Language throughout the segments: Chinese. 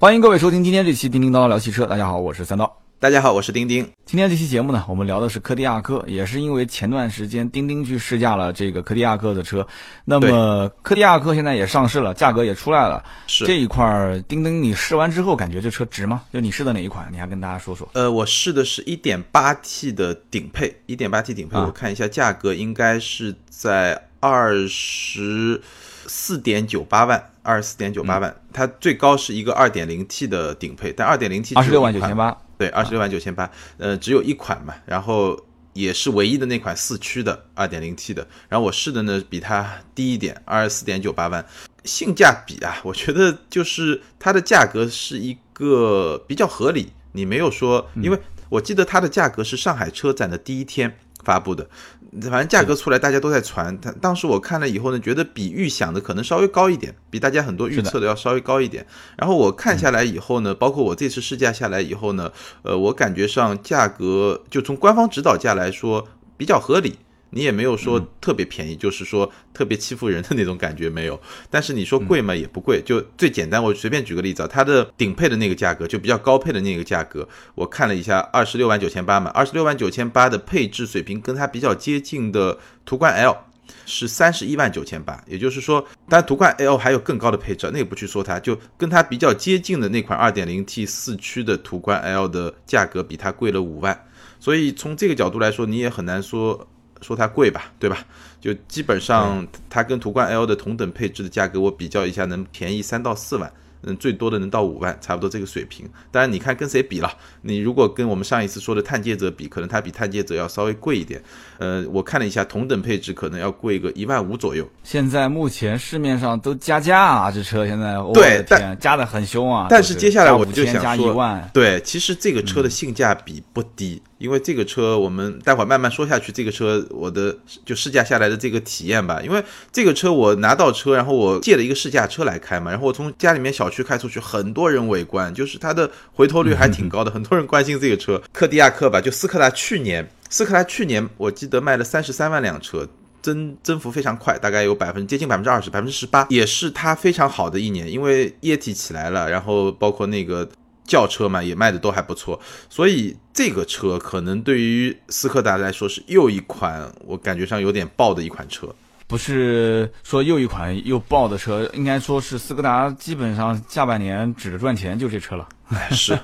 欢迎各位收听今天这期叮叮叨叨聊汽车。大家好，我是三刀。大家好，我是丁丁。今天这期节目呢，我们聊的是柯迪亚克，也是因为前段时间钉钉去试驾了这个柯迪亚克的车。那么柯迪亚克现在也上市了，价格也出来了。是这一块儿，钉钉你试完之后感觉这车值吗？就你试的哪一款？你还跟大家说说。呃，我试的是 1.8T 的顶配，1.8T 顶配，我看一下价格应该是在二十四点九八万，二十四点九八万。它最高是一个二点零 T 的顶配，但二点零 T 二十六万九千八。对，二十六万九千八，呃，只有一款嘛，然后也是唯一的那款四驱的二点零 T 的，然后我试的呢比它低一点，二十四点九八万，性价比啊，我觉得就是它的价格是一个比较合理，你没有说，因为我记得它的价格是上海车展的第一天发布的。反正价格出来，大家都在传。他当时我看了以后呢，觉得比预想的可能稍微高一点，比大家很多预测的要稍微高一点。然后我看下来以后呢，包括我这次试驾下来以后呢，呃，我感觉上价格就从官方指导价来说比较合理。你也没有说特别便宜，就是说特别欺负人的那种感觉没有。但是你说贵嘛，也不贵。就最简单，我随便举个例子啊，它的顶配的那个价格，就比较高配的那个价格，我看了一下，二十六万九千八嘛，二十六万九千八的配置水平跟它比较接近的途观 L 是三十一万九千八。也就是说，当然途观 L 还有更高的配置，那个不去说它，就跟它比较接近的那款二点零 T 四驱的途观 L 的价格比它贵了五万。所以从这个角度来说，你也很难说。说它贵吧，对吧？就基本上它跟途观 L 的同等配置的价格，我比较一下，能便宜三到四万。嗯，最多的能到五万，差不多这个水平。当然，你看跟谁比了？你如果跟我们上一次说的探界者比，可能它比探界者要稍微贵一点。呃，我看了一下，同等配置可能要贵个一万五左右。现在目前市面上都加价啊，这车现在对，但加的很凶啊。但是接下来我就想说，对，其实这个车的性价比不低，因为这个车我们待会儿慢慢说下去。这个车我的就试驾下来的这个体验吧，因为这个车我拿到车，然后我借了一个试驾车来开嘛，然后我从家里面小。区开出去，很多人围观，就是它的回头率还挺高的，很多人关心这个车，柯迪亚克吧，就斯柯达去年，斯柯达去年我记得卖了三十三万辆车，增增幅非常快，大概有百分接近百分之二十，百分之十八，也是它非常好的一年，因为液体起来了，然后包括那个轿车嘛，也卖的都还不错，所以这个车可能对于斯柯达来说是又一款我感觉上有点爆的一款车。不是说又一款又爆的车，应该说是斯柯达基本上下半年指着赚钱就这车了。是，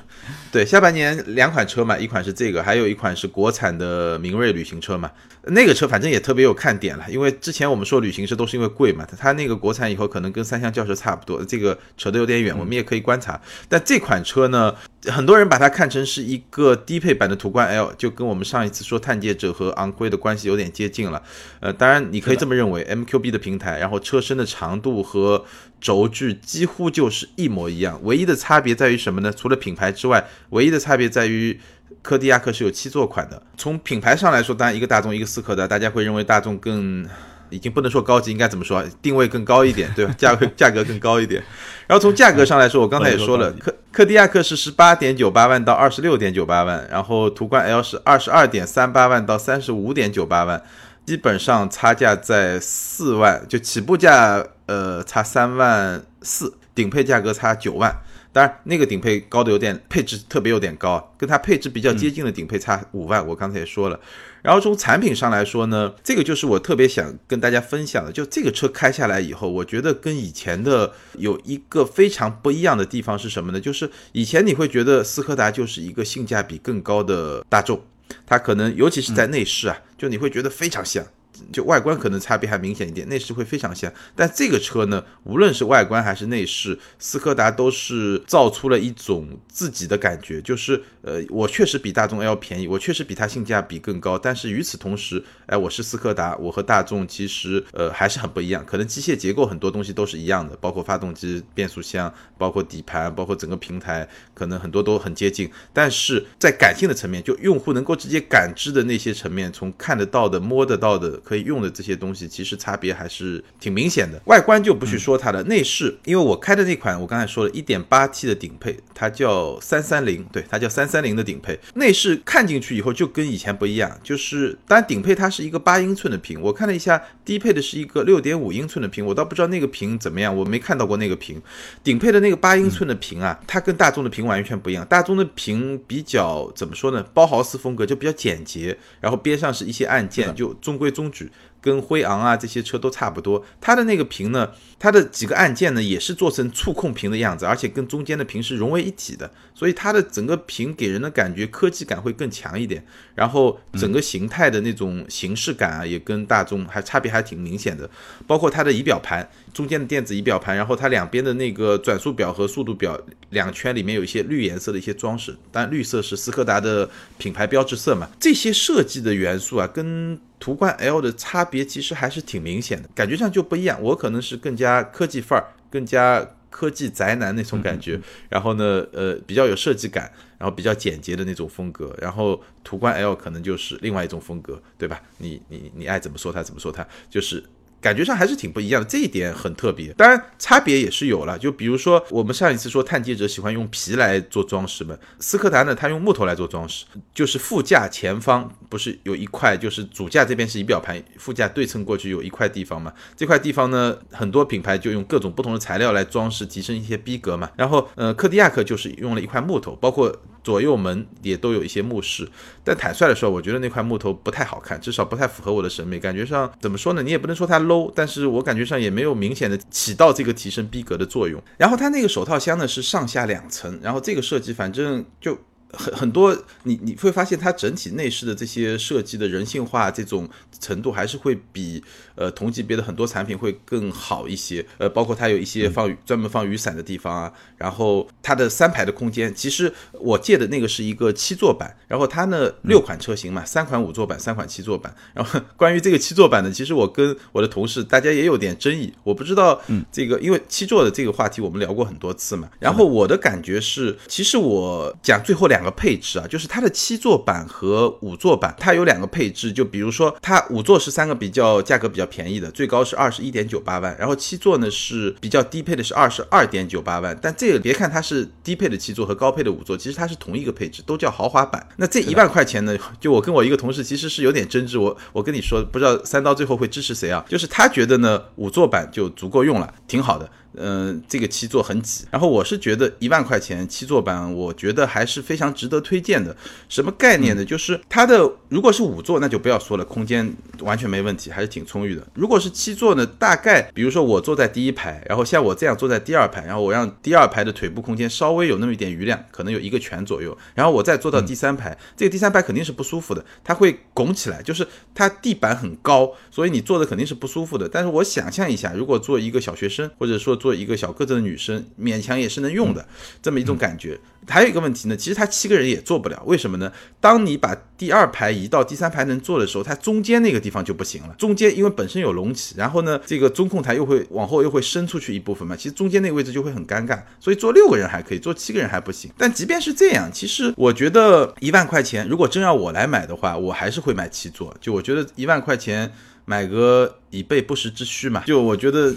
对，下半年两款车嘛，一款是这个，还有一款是国产的明锐旅行车嘛。那个车反正也特别有看点了，因为之前我们说旅行车都是因为贵嘛，它那个国产以后可能跟三厢轿车差不多，这个扯得有点远，我们也可以观察。但这款车呢，很多人把它看成是一个低配版的途观 L，就跟我们上一次说探界者和昂科威的关系有点接近了。呃，当然你可以这么认为，MQB 的平台，然后车身的长度和轴距几乎就是一模一样，唯一的差别在于什么呢？除了品牌之外，唯一的差别在于。柯迪亚克是有七座款的。从品牌上来说，当然一个大众，一个斯柯达，大家会认为大众更，已经不能说高级，应该怎么说？定位更高一点，对吧？价格价格更高一点。然后从价格上来说，我刚才也说了，柯柯迪亚克是十八点九八万到二十六点九八万，然后途观 L 是二十二点三八万到三十五点九八万，基本上差价在四万，就起步价呃差三万四，顶配价格差九万。当然，那个顶配高的有点配置特别有点高，跟它配置比较接近的顶配差五万。我刚才也说了，然后从产品上来说呢，这个就是我特别想跟大家分享的，就这个车开下来以后，我觉得跟以前的有一个非常不一样的地方是什么呢？就是以前你会觉得斯柯达就是一个性价比更高的大众，它可能尤其是在内饰啊，就你会觉得非常像。就外观可能差别还明显一点，内饰会非常像。但这个车呢，无论是外观还是内饰，斯柯达都是造出了一种自己的感觉，就是呃，我确实比大众 L 便宜，我确实比它性价比更高。但是与此同时，哎，我是斯柯达，我和大众其实呃还是很不一样。可能机械结构很多东西都是一样的，包括发动机、变速箱、包括底盘、包括整个平台，可能很多都很接近。但是在感性的层面，就用户能够直接感知的那些层面，从看得到的、摸得到的。可以用的这些东西，其实差别还是挺明显的。外观就不去说它的内饰，因为我开的那款我刚才说了 1.8T 的顶配，它叫三三零，对，它叫三三零的顶配。内饰看进去以后就跟以前不一样，就是当然顶配它是一个八英寸的屏，我看了一下低配的是一个六点五英寸的屏，我倒不知道那个屏怎么样，我没看到过那个屏。顶配的那个八英寸的屏啊，它跟大众的屏完全不一样，大众的屏比较怎么说呢？包豪斯风格就比较简洁，然后边上是一些按键，就中规中矩。跟辉昂啊这些车都差不多，它的那个屏呢，它的几个按键呢也是做成触控屏的样子，而且跟中间的屏是融为一体的，所以它的整个屏给人的感觉科技感会更强一点，然后整个形态的那种形式感啊也跟大众还差别还挺明显的，包括它的仪表盘中间的电子仪表盘，然后它两边的那个转速表和速度表两圈里面有一些绿颜色的一些装饰，但绿色是斯柯达的品牌标志色嘛，这些设计的元素啊跟。途观 L 的差别其实还是挺明显的，感觉上就不一样。我可能是更加科技范儿，更加科技宅男那种感觉。然后呢，呃，比较有设计感，然后比较简洁的那种风格。然后途观 L 可能就是另外一种风格，对吧？你你你爱怎么说它怎么说它，就是。感觉上还是挺不一样的，这一点很特别。当然，差别也是有了。就比如说，我们上一次说探界者喜欢用皮来做装饰嘛，斯柯达呢，它用木头来做装饰，就是副驾前方不是有一块，就是主驾这边是仪表盘，副驾对称过去有一块地方嘛。这块地方呢，很多品牌就用各种不同的材料来装饰，提升一些逼格嘛。然后，呃，柯迪亚克就是用了一块木头，包括。左右门也都有一些木饰，但坦率的说，我觉得那块木头不太好看，至少不太符合我的审美。感觉上怎么说呢？你也不能说它 low，但是我感觉上也没有明显的起到这个提升逼格的作用。然后它那个手套箱呢是上下两层，然后这个设计反正就。很很多，你你会发现它整体内饰的这些设计的人性化这种程度，还是会比呃同级别的很多产品会更好一些。呃，包括它有一些放专门放雨伞的地方啊，然后它的三排的空间，其实我借的那个是一个七座版，然后它呢六款车型嘛，三款五座版，三款七座版。然后 关于这个七座版呢，其实我跟我的同事大家也有点争议，我不知道这个，因为七座的这个话题我们聊过很多次嘛。然后我的感觉是，其实我讲最后两。个配置啊，就是它的七座版和五座版，它有两个配置。就比如说，它五座是三个比较价格比较便宜的，最高是二十一点九八万，然后七座呢是比较低配的，是二十二点九八万。但这个别看它是低配的七座和高配的五座，其实它是同一个配置，都叫豪华版。那这一万块钱呢，就我跟我一个同事其实是有点争执。我我跟你说，不知道三刀最后会支持谁啊？就是他觉得呢，五座版就足够用了，挺好的。嗯，这个七座很挤，然后我是觉得一万块钱七座版，我觉得还是非常值得推荐的。什么概念呢？就是它的如果是五座，那就不要说了，空间完全没问题，还是挺充裕的。如果是七座呢，大概比如说我坐在第一排，然后像我这样坐在第二排，然后我让第二排的腿部空间稍微有那么一点余量，可能有一个拳左右，然后我再坐到第三排，这个第三排肯定是不舒服的，它会拱起来，就是它地板很高，所以你坐的肯定是不舒服的。但是我想象一下，如果做一个小学生，或者说一个小个子的女生，勉强也是能用的，这么一种感觉。还有一个问题呢，其实他七个人也坐不了，为什么呢？当你把第二排移到第三排能坐的时候，它中间那个地方就不行了。中间因为本身有隆起，然后呢，这个中控台又会往后又会伸出去一部分嘛，其实中间那个位置就会很尴尬。所以坐六个人还可以，坐七个人还不行。但即便是这样，其实我觉得一万块钱，如果真要我来买的话，我还是会买七座。就我觉得一万块钱。买个以备不时之需嘛，就我觉得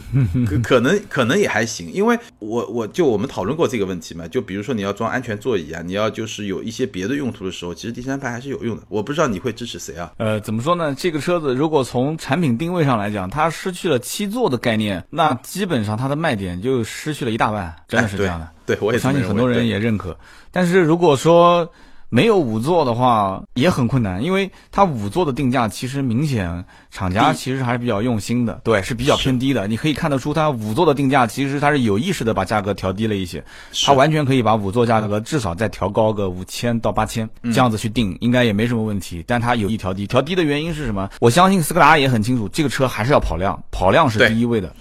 可可能可能也还行，因为我我就我们讨论过这个问题嘛，就比如说你要装安全座椅啊，你要就是有一些别的用途的时候，其实第三排还是有用的。我不知道你会支持谁啊？呃，怎么说呢？这个车子如果从产品定位上来讲，它失去了七座的概念，那基本上它的卖点就失去了一大半，真的是这样的。对，我也相信很多人也认可。但是如果说没有五座的话也很困难，因为它五座的定价其实明显厂家其实还是比较用心的，对，是比较偏低的。你可以看得出它五座的定价其实它是有意识的把价格调低了一些，它完全可以把五座价格至少再调高个五千到八千这样子去定，应该也没什么问题。但它有意调低，调低的原因是什么？我相信斯柯达也很清楚，这个车还是要跑量，跑量是第一位的。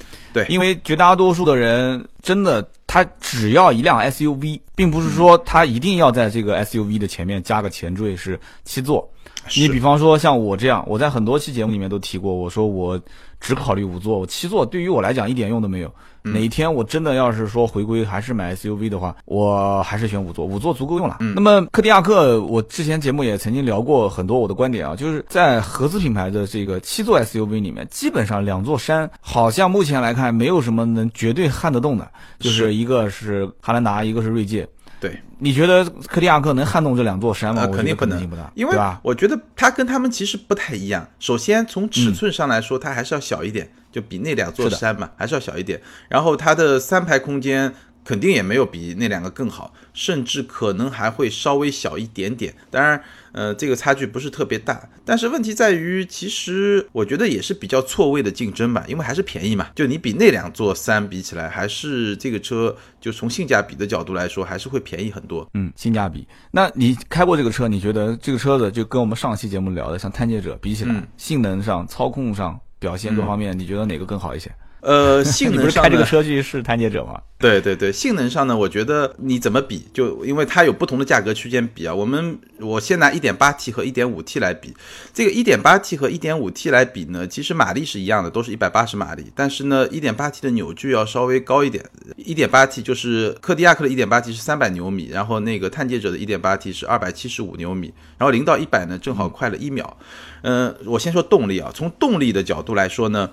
对，因为绝大多数的人真的，他只要一辆 SUV，并不是说他一定要在这个 SUV 的前面加个前缀是七座。你比方说像我这样，我在很多期节目里面都提过，我说我只考虑五座，我七座对于我来讲一点用都没有。嗯哪一天我真的要是说回归还是买 SUV 的话，我还是选五座，五座足够用了。那么科迪亚克，我之前节目也曾经聊过很多我的观点啊，就是在合资品牌的这个七座 SUV 里面，基本上两座山好像目前来看没有什么能绝对撼得动的，就是是一个是汉兰达，一个是锐界。对，你觉得科迪亚克能撼动这两座山吗？肯定不能因为吧？我觉得它跟他们其实不太一样。首先从尺寸上来说，它还是要小一点，就比那两座山嘛，还是要小一点。然后它的三排空间肯定也没有比那两个更好，甚至可能还会稍微小一点点。当然，呃，这个差距不是特别大。但是问题在于，其实我觉得也是比较错位的竞争吧，因为还是便宜嘛。就你比那两座三比起来，还是这个车就从性价比的角度来说，还是会便宜很多。嗯，性价比。那你开过这个车，你觉得这个车子就跟我们上期节目聊的像探界者比起来，嗯性能上、操控上、表现各方面，你觉得哪个更好一些？呃，性能上这个车去试探界者吗？对对对，性能上呢，我觉得你怎么比，就因为它有不同的价格区间比啊。我们我先拿 1.8T 和 1.5T 来比，这个 1.8T 和 1.5T 来比呢，其实马力是一样的，都是一百八十马力，但是呢，1.8T 的扭矩要稍微高一点。1.8T 就是科迪亚克的 1.8T 是三百牛米，然后那个探界者的 1.8T 是二百七十五牛米，然后零到一百呢正好快了一秒。嗯、我先说动力啊，从动力的角度来说呢。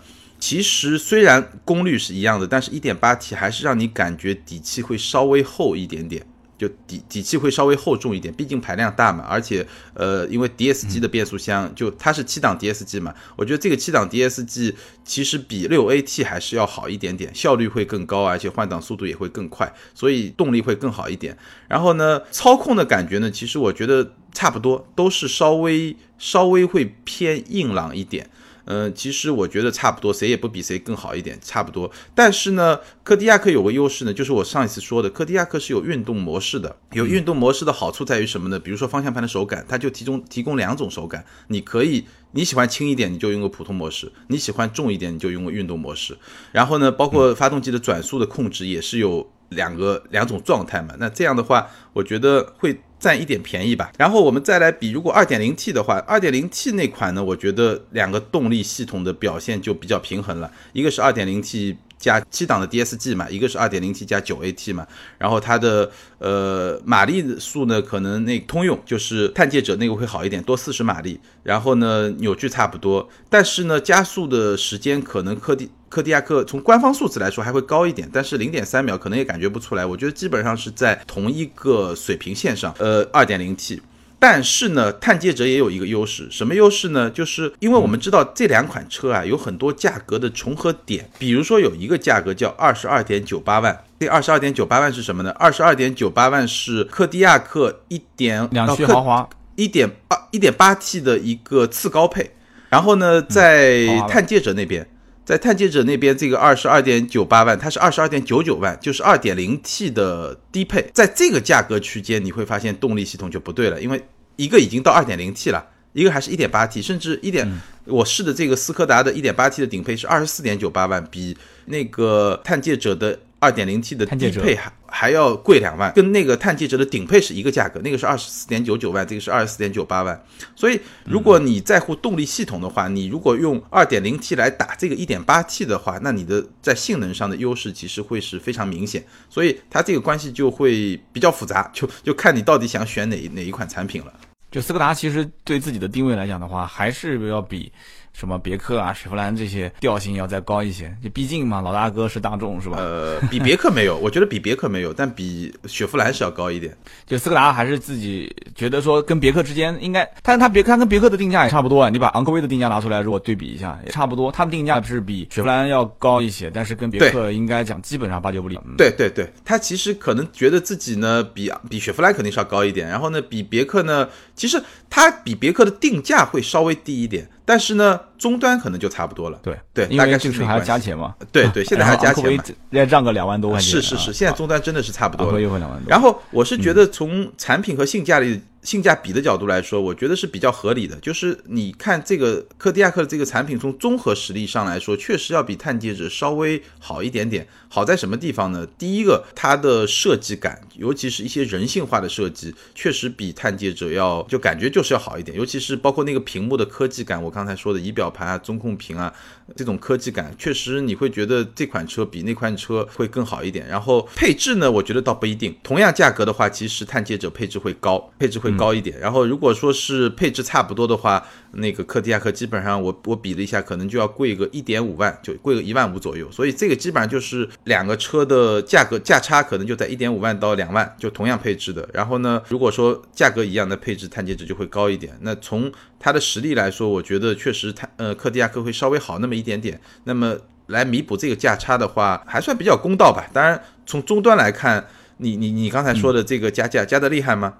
其实虽然功率是一样的，但是 1.8T 还是让你感觉底气会稍微厚一点点，就底底气会稍微厚重一点，毕竟排量大嘛，而且呃，因为 DSG 的变速箱就它是七档 DSG 嘛，我觉得这个七档 DSG 其实比六 AT 还是要好一点点，效率会更高，而且换挡速度也会更快，所以动力会更好一点。然后呢，操控的感觉呢，其实我觉得差不多，都是稍微稍微会偏硬朗一点。嗯，其实我觉得差不多，谁也不比谁更好一点，差不多。但是呢，科迪亚克有个优势呢，就是我上一次说的，科迪亚克是有运动模式的。有运动模式的好处在于什么呢？比如说方向盘的手感，它就提供提供两种手感，你可以你喜欢轻一点，你就用个普通模式；你喜欢重一点，你就用个运动模式。然后呢，包括发动机的转速的控制也是有两个两种状态嘛。那这样的话，我觉得会。占一点便宜吧，然后我们再来比，如果二点零 T 的话二点零 T 那款呢，我觉得两个动力系统的表现就比较平衡了，一个是二点零 T 加七档的 DSG 嘛，一个是 2.0T 加 9AT 嘛，然后它的呃马力数呢，可能那通用就是探界者那个会好一点，多四十马力，然后呢扭矩差不多，但是呢加速的时间可能科迪科迪亚克从官方数字来说还会高一点，但是零点三秒可能也感觉不出来，我觉得基本上是在同一个水平线上，呃 2.0T。但是呢，探界者也有一个优势，什么优势呢？就是因为我们知道这两款车啊有很多价格的重合点，比如说有一个价格叫二十二点九八万，这二十二点九八万是什么呢？二十二点九八万是科迪亚克一点两驱豪华，一点二一点八 T 的一个次高配，然后呢，在探界者那边，在探界者那边这个二十二点九八万，它是二十二点九九万，就是二点零 T 的低配，在这个价格区间，你会发现动力系统就不对了，因为一个已经到二点零 T 了。一个还是一点八 T，甚至一点，我试的这个斯柯达的一点八 T 的顶配是二十四点九八万，比那个探界者的二点零 T 的低配还还要贵两万，跟那个探界者的顶配是一个价格，那个是二十四点九九万，这个是二十四点九八万。所以如果你在乎动力系统的话，你如果用二点零 T 来打这个一点八 T 的话，那你的在性能上的优势其实会是非常明显，所以它这个关系就会比较复杂，就就看你到底想选哪哪一款产品了。就斯柯达其实对自己的定位来讲的话，还是要比什么别克啊、雪佛兰这些调性要再高一些。就毕竟嘛，老大哥是大众是吧？呃，比别克没有，我觉得比别克没有，但比雪佛兰是要高一点。就斯柯达还是自己觉得说跟别克之间应该，但是它别它跟别克的定价也差不多啊。你把昂科威的定价拿出来，如果对比一下，也差不多。它的定价是比雪佛兰要高一些，但是跟别克应该讲基本上八九不离。嗯对对对，他其实可能觉得自己呢比比雪佛兰肯定是要高一点，然后呢比别克呢，其实它比别克的定价会稍微低一点，但是呢终端可能就差不多了。对对，因大概是为这个车还要。加钱嘛。对对，现在还要加钱嘛。要让个两万多块钱。是是是，现在终端真的是差不多了两万多。然后我是觉得从产品和性价比性价比的角度来说，我觉得是比较合理的。就是你看这个柯迪亚克的这个产品，从综合实力上来说，确实要比探界者稍微好一点点。好在什么地方呢？第一个，它的设计感，尤其是一些人性化的设计，确实比探界者要就感觉就是要好一点。尤其是包括那个屏幕的科技感，我刚才说的仪表表盘啊、中控屏啊这种科技感，确实你会觉得这款车比那款车会更好一点。然后配置呢，我觉得倒不一定。同样价格的话，其实探界者配置会高，配置会高一点。然后如果说是配置差不多的话，那个柯迪亚克基本上我我比了一下，可能就要贵个一点五万，就贵个一万五左右。所以这个基本上就是。两个车的价格价差可能就在一点五万到两万，就同样配置的。然后呢，如果说价格一样的配置，探界者就会高一点。那从它的实力来说，我觉得确实探呃柯迪亚克会稍微好那么一点点。那么来弥补这个价差的话，还算比较公道吧。当然，从终端来看，你你你刚才说的这个加价加的厉害吗？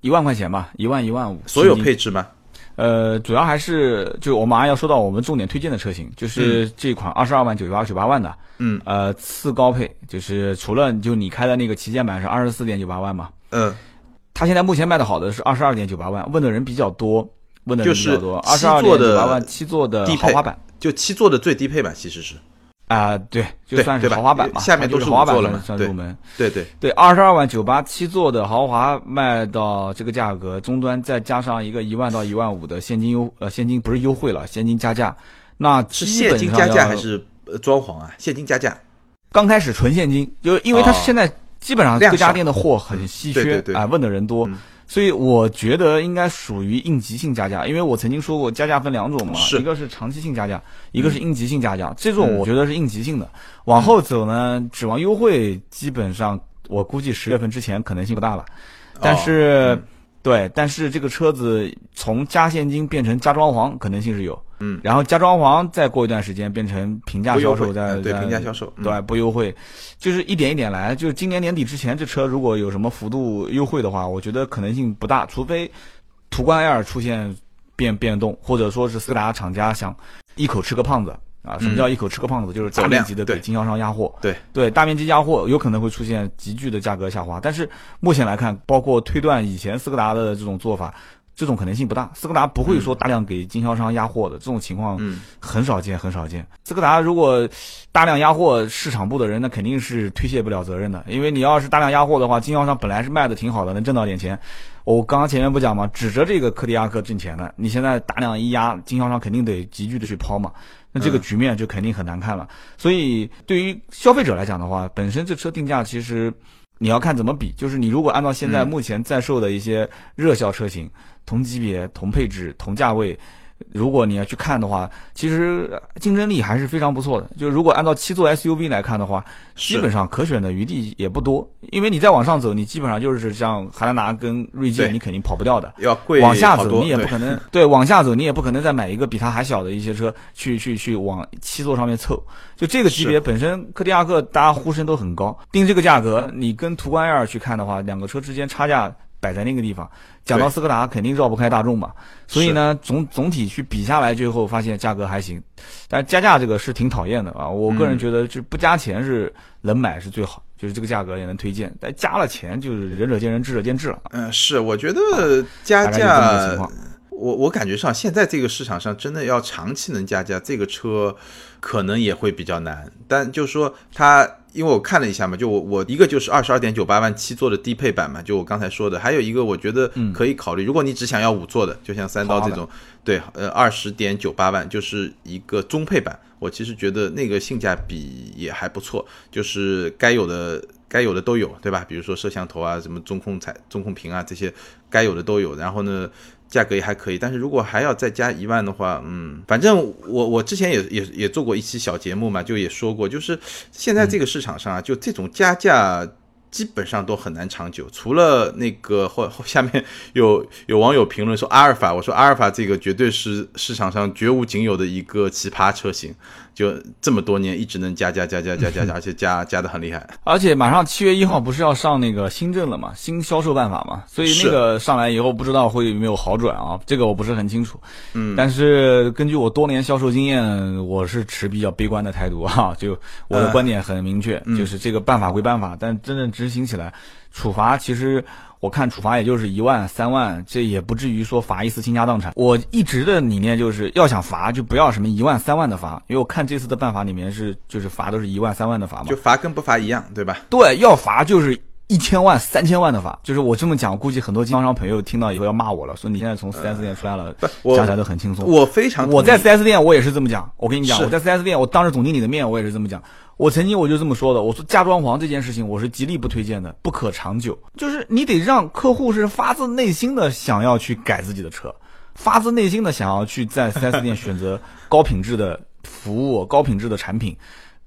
一万块钱吧，一万一万五，所有配置吗？呃，主要还是就我马上要说到我们重点推荐的车型，就是这款二十二万九八九八万的，嗯，呃，次高配，就是除了就你开的那个旗舰版是二十四点九八万嘛，嗯，它现在目前卖的好的是二十二点九八万，问的人比较多，问的人比较多，二十二点九八万七座的豪华版，就七座的最低配版其实是。啊，对，就算是豪华版嘛，下面都是豪华版了，算入门。对对对，二十二万九八七座的豪华卖到这个价格，终端再加上一个一万到一万五的现金优，呃，现金不是优惠了，现金加价，那是现金加价还是装潢啊？现金加价，刚开始纯现金，就因为它现在基本上各家店的货很稀缺，啊，问的人多。所以我觉得应该属于应急性加价，因为我曾经说过加价分两种嘛，一个是长期性加价，一个是应急性加价。这种我觉得是应急性的，往后走呢，指望优惠，基本上我估计十月份之前可能性不大了。但是。对，但是这个车子从加现金变成加装潢可能性是有，嗯，然后加装潢再过一段时间变成平价销售，再对平价销售，对不优惠，就是一点一点来。就是今年年底之前，这车如果有什么幅度优惠的话，我觉得可能性不大，除非途观 L 出现变变动，或者说是斯柯达厂家想一口吃个胖子。啊，什么叫一口吃个胖子？就是大面积的给经销商压货。对对，大面积压货有可能会出现急剧的价格下滑，但是目前来看，包括推断以前斯柯达的这种做法，这种可能性不大。斯柯达不会说大量给经销商压货的这种情况，很少见，很少见。斯柯达如果大量压货，市场部的人那肯定是推卸不了责任的，因为你要是大量压货的话，经销商本来是卖的挺好的，能挣到点钱。我刚刚前面不讲吗？指着这个柯迪亚克挣钱的，你现在大量一压，经销商肯定得急剧的去抛嘛。那这个局面就肯定很难看了。所以对于消费者来讲的话，本身这车定价其实你要看怎么比。就是你如果按照现在目前在售的一些热销车型，同级别、同配置、同价位。如果你要去看的话，其实竞争力还是非常不错的。就如果按照七座 SUV 来看的话，基本上可选的余地也不多。因为你再往上走，你基本上就是像汉兰达跟锐界，你肯定跑不掉的。要贵往下走，你也不可能对往下走，你也不可能再买一个比它还小的一些车去去去往七座上面凑。就这个级别本身，柯迪亚克大家呼声都很高，定这个价格，你跟途观 L 去看的话，两个车之间差价。摆在那个地方，讲到斯柯达肯定绕不开大众嘛，所以呢，总总体去比下来，最后发现价格还行，但加价这个是挺讨厌的啊。我个人觉得，就不加钱是能买是最好，就是这个价格也能推荐，但加了钱就是仁者见仁，智者见智了。嗯，是，我觉得加价，我我感觉上现在这个市场上真的要长期能加价，这个车可能也会比较难，但就是说它。因为我看了一下嘛，就我我一个就是二十二点九八万七座的低配版嘛，就我刚才说的，还有一个我觉得可以考虑，如果你只想要五座的，就像三刀这种，对，呃，二十点九八万就是一个中配版，我其实觉得那个性价比也还不错，就是该有的该有的都有，对吧？比如说摄像头啊，什么中控彩中控屏啊这些该有的都有，然后呢。价格也还可以，但是如果还要再加一万的话，嗯，反正我我之前也也也做过一期小节目嘛，就也说过，就是现在这个市场上啊，就这种加价基本上都很难长久，除了那个后后下面有有网友评论说阿尔法，我说阿尔法这个绝对是市场上绝无仅有的一个奇葩车型。就这么多年一直能加加加加加加，而且加加的很厉害。而且马上七月一号不是要上那个新政了嘛，新销售办法嘛，所以那个上来以后不知道会有没有好转啊，这个我不是很清楚。嗯，但是根据我多年销售经验，我是持比较悲观的态度啊。就我的观点很明确，就是这个办法归办法，但真正执行起来，处罚其实。我看处罚也就是一万三万，这也不至于说罚一次倾家荡产。我一直的理念就是要想罚，就不要什么一万三万的罚，因为我看这次的办法里面是就是罚都是一万三万的罚嘛，就罚跟不罚一样，对吧？对，要罚就是一千万、三千万的法，就是我这么讲，估计很多经销商朋友听到以后要骂我了，说你现在从 4S 店出来了，我讲起来都很轻松。我非常，我在 4S 店我也是这么讲，我跟你讲，我在 4S 店我当着总经理的面我也是这么讲。我曾经我就这么说的，我说加装潢这件事情我是极力不推荐的，不可长久。就是你得让客户是发自内心的想要去改自己的车，发自内心的想要去在 4S 店选择高品质的服务、高品质的产品。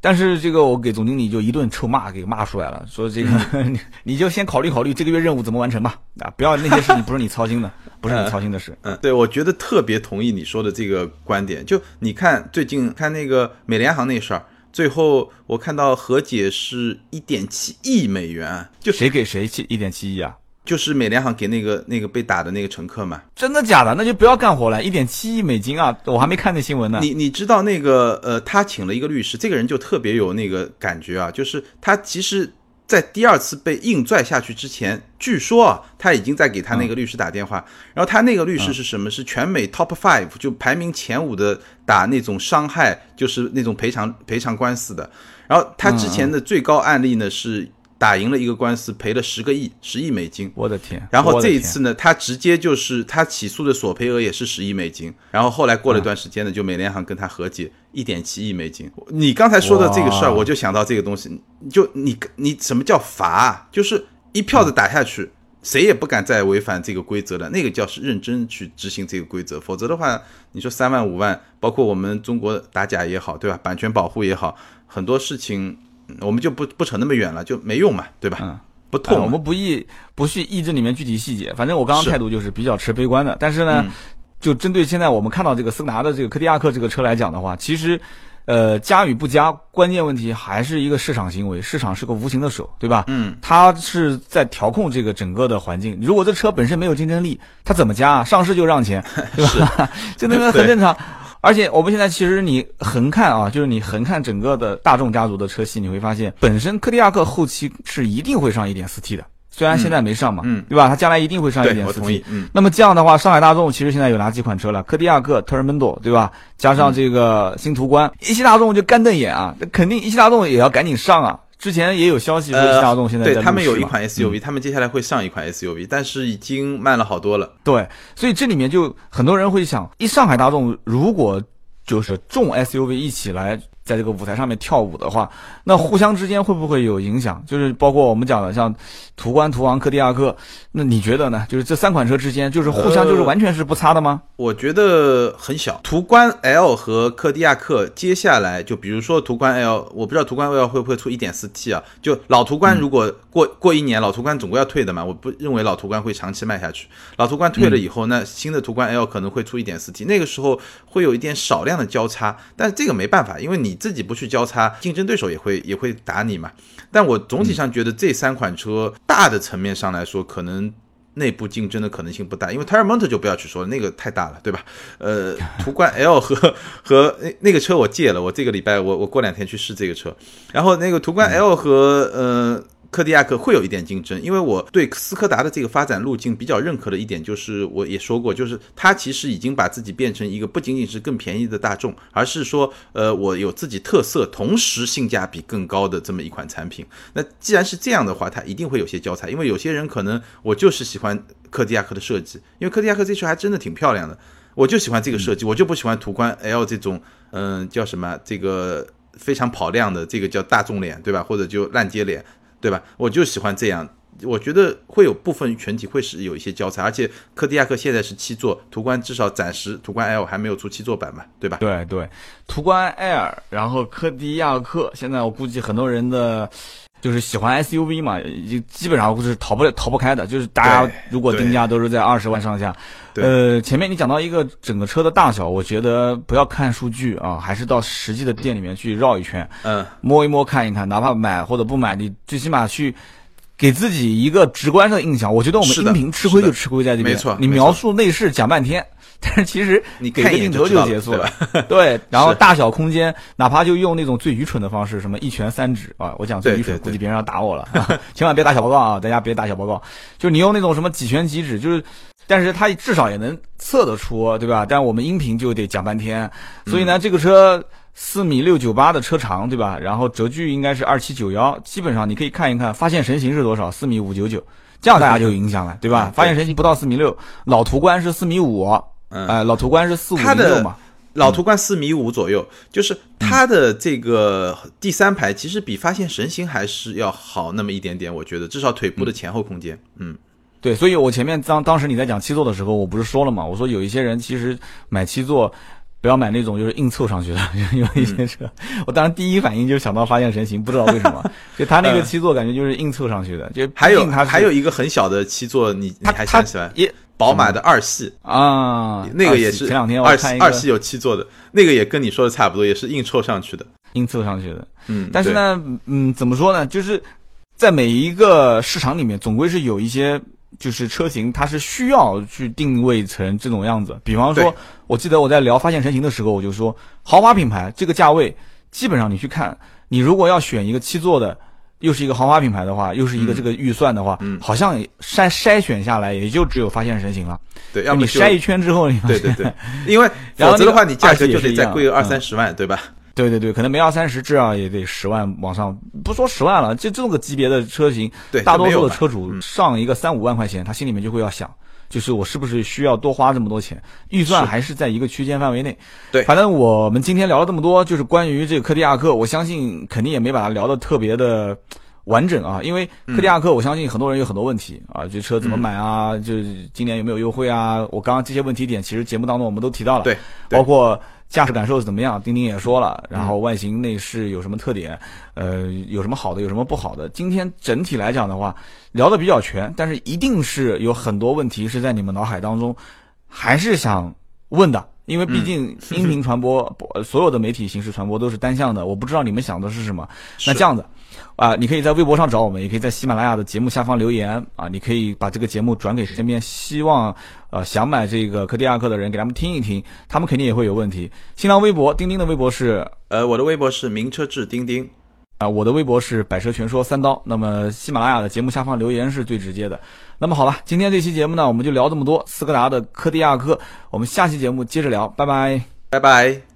但是这个我给总经理就一顿臭骂给骂出来了，说这个、你你就先考虑考虑这个月任务怎么完成吧，啊，不要那些事情不是你操心的，不是你操心的事。嗯，对，我觉得特别同意你说的这个观点。就你看最近看那个美联航那事儿，最后我看到和解是一点七亿美元，就谁给谁七一点七亿啊？就是美联航给那个那个被打的那个乘客嘛。真的假的？那就不要干活了，一点七亿美金啊！我还没看那新闻呢。你你知道那个呃，他请了一个律师，这个人就特别有那个感觉啊，就是他其实。在第二次被硬拽下去之前，据说啊，他已经在给他那个律师打电话。然后他那个律师是什么？是全美 top five，就排名前五的打那种伤害，就是那种赔偿赔偿官司的。然后他之前的最高案例呢是打赢了一个官司，赔了十个亿，十亿美金。我的天！然后这一次呢，他直接就是他起诉的索赔额也是十亿美金。然后后来过了一段时间呢，就美联航跟他和解一点七亿美金。你刚才说的这个事儿，我就想到这个东西，就你你什么叫罚啊？就是一票子打下去。谁也不敢再违反这个规则了，那个叫是认真去执行这个规则，否则的话，你说三万五万，包括我们中国打假也好，对吧？版权保护也好，很多事情嗯我们就不不扯那么远了，就没用嘛，对吧？嗯，不痛我们不议不去议这里面具体细节，反正我刚刚态度就是比较持悲观的。但是呢，嗯就针对现在我们看到这个斯柯达的这个柯迪亚克这个车来讲的话，其实，呃，加与不加，关键问题还是一个市场行为，市场是个无形的手，对吧？嗯，它是在调控这个整个的环境。如果这车本身没有竞争力，它怎么加啊？上市就让钱，对吧？这 那个很正常。而且我们现在其实你横看啊，就是你横看整个的大众家族的车系，你会发现，本身柯迪亚克后期是一定会上 1.4T 的，虽然现在没上嘛，嗯对吧？它将来一定会上对，1.4T。我同意，嗯。那么这样的话，上海大众其实现在有哪几款车了？柯迪亚克、特尔门多，对吧？加上这个新途观，一汽大众就干瞪眼啊，那肯定一汽大众也要赶紧上啊。之前也有消息说大众现在对他们有一款 SUV，、他们接下来会上一款 SUV，但是已经慢了好多了。对，所以这里面就很多人会想，一上海大众如果就是重 SUV 一起来在这个舞台上面跳舞的话，那互相之间会不会有影响？就是包括我们讲的像途观、途昂、柯迪亚克，那你觉得呢？就是这三款车之间，就是互相就是完全是不擦的吗？我觉得很小。途观 L 和柯迪亚克接下来就比如说途观 L，我不知道途观 L 会不会出 1.4T 啊？就老途观如果过、过一年，老途观总归要退的嘛，我不认为老途观会长期卖下去。老途观退了以后，那新的途观 L 可能会出 1.4T，那个时候会有一点少量的交叉，但是这个没办法，因为你自己不去交叉，竞争对手也会也会打你嘛。但我总体上觉得这三款车大的层面上来说，可能内部竞争的可能性不大，因为 t e r m o n t 就不要去说了，那个太大了，对吧？呃，途观 L 和和那那个车我借了，我这个礼拜我我过两天去试这个车，然后那个途观 L 和呃。柯迪亚克会有一点竞争，因为我对斯柯达的这个发展路径比较认可的一点，就是我也说过，就是它其实已经把自己变成一个不仅仅是更便宜的大众，而是说，呃，我有自己特色，同时性价比更高的这么一款产品。那既然是这样的话，它一定会有些交叉，因为有些人可能我就是喜欢柯迪亚克的设计，因为柯迪亚克这车还真的挺漂亮的，我就喜欢这个设计，我就不喜欢途观 L 这种，嗯、叫什么这个非常跑量的，这个叫大众脸，对吧？或者就烂街脸。对吧？我就喜欢这样。我觉得会有部分群体会是有一些交叉，而且柯迪亚克现在是七座，途观至少暂时途观 L 还没有出七座版嘛，对吧？对对，途观 L，然后柯迪亚克，现在我估计很多人的。就是喜欢 SUV 嘛，就基本上是逃不了逃不开的。就是大家如果定价都是在二十万上下，对呃，前面你讲到一个整个车的大小，我觉得不要看数据啊，还是到实际的店里面去绕一圈，嗯，摸一摸看一看，哪怕买或者不买，你最起码去给自己一个直观的印象。我觉得我们音频吃亏就吃亏在这边，没错你描述内饰讲半天，但是其实你看一给个镜头就结束对吧？对，然后大小空间，哪怕就用那种最愚蠢的方式，什么一拳三指啊，我讲最愚蠢，估计别人要打我了，千万别打小报告啊，大家别打小报告。就你用那种什么几拳几指，就是，但是它至少也能测得出，对吧？但我们音频就得讲半天，所以呢，这个车。四米六九八的车长，对吧？然后轴距应该是二七九幺，基本上你可以看一看，发现神行是多少？四米五九九，这样大家就有印象了，对吧？嗯发现神行不到四米六，老途观是四米五，嗯。哎，老途观是四五它的零六嘛，老途观四米五左右，就是它的这个第三排其实比发现神行还是要好那么一点点，我觉得至少腿部的前后空间，嗯，对，所以我前面当当时你在讲七座的时候，我不是说了嘛？我说有一些人其实买七座，不要买那种就是硬凑上去的，因为一些车，我当时第一反应就想到发现神行，不知道为什么，就他那个七座感觉就是硬凑上去的，就嗯还有还有一个很小的七座，你你还想起来？也宝马的二系，啊，那个也是前两天我二看二系有七座的，那个也跟你说的差不多，也是硬凑上去的。硬凑上去的，嗯，但是呢，嗯，怎么说呢？就是在每一个市场里面，总归是有一些就是车型，它是需要去定位成这种样子。比方说，我记得我在聊发现神行的时候，我就说，豪华品牌这个价位，基本上你去看，你如果要选一个七座的。又是一个豪华品牌的话，又是一个这个预算的话，嗯。好像筛筛选下来也就只有发现神行了。对，要么你筛一圈之后，你对对对，因为否则的话，你价格就得再贵个二三十万，对吧？对对对，可能没二三十，至少也得十万往上，不说十万了，就这个级别的车型，对，大多数的车主上一个三五万块钱，他心里面就会要想，就是我是不是需要多花这么多钱？预算还是在一个区间范围内。对反正我们今天聊了这么多，就是关于这个柯迪亚克，我相信肯定也没把它聊得特别的。完整啊，因为柯迪亚克，我相信很多人有很多问题啊，这车怎么买啊？就今年有没有优惠啊？我刚刚这些问题点，其实节目当中我们都提到了，对，对包括驾驶感受怎么样，丁丁也说了，然后外形内饰有什么特点，呃，有什么好的，有什么不好的。今天整体来讲的话，聊的比较全，但是一定是有很多问题是在你们脑海当中还是想问的。因为毕竟音频 传播，不所有的媒体形式传播都是单向的，我不知道你们想的是什么。那这样子，啊，你可以在微博上找我们，也可以在喜马拉雅的节目下方留言啊，你可以把这个节目转给身边希望呃想买这个科迪亚克的人，给他们听一听，他们肯定也会有问题。新浪微博，钉钉的微博是呃，我的微博是名车志钉钉，啊，我的微博是百车全说三刀。那么喜马拉雅的节目下方留言是最直接的。那么好了，今天这期节目呢，我们就聊这么多。斯柯达的柯迪亚克，我们下期节目接着聊，拜拜。拜拜。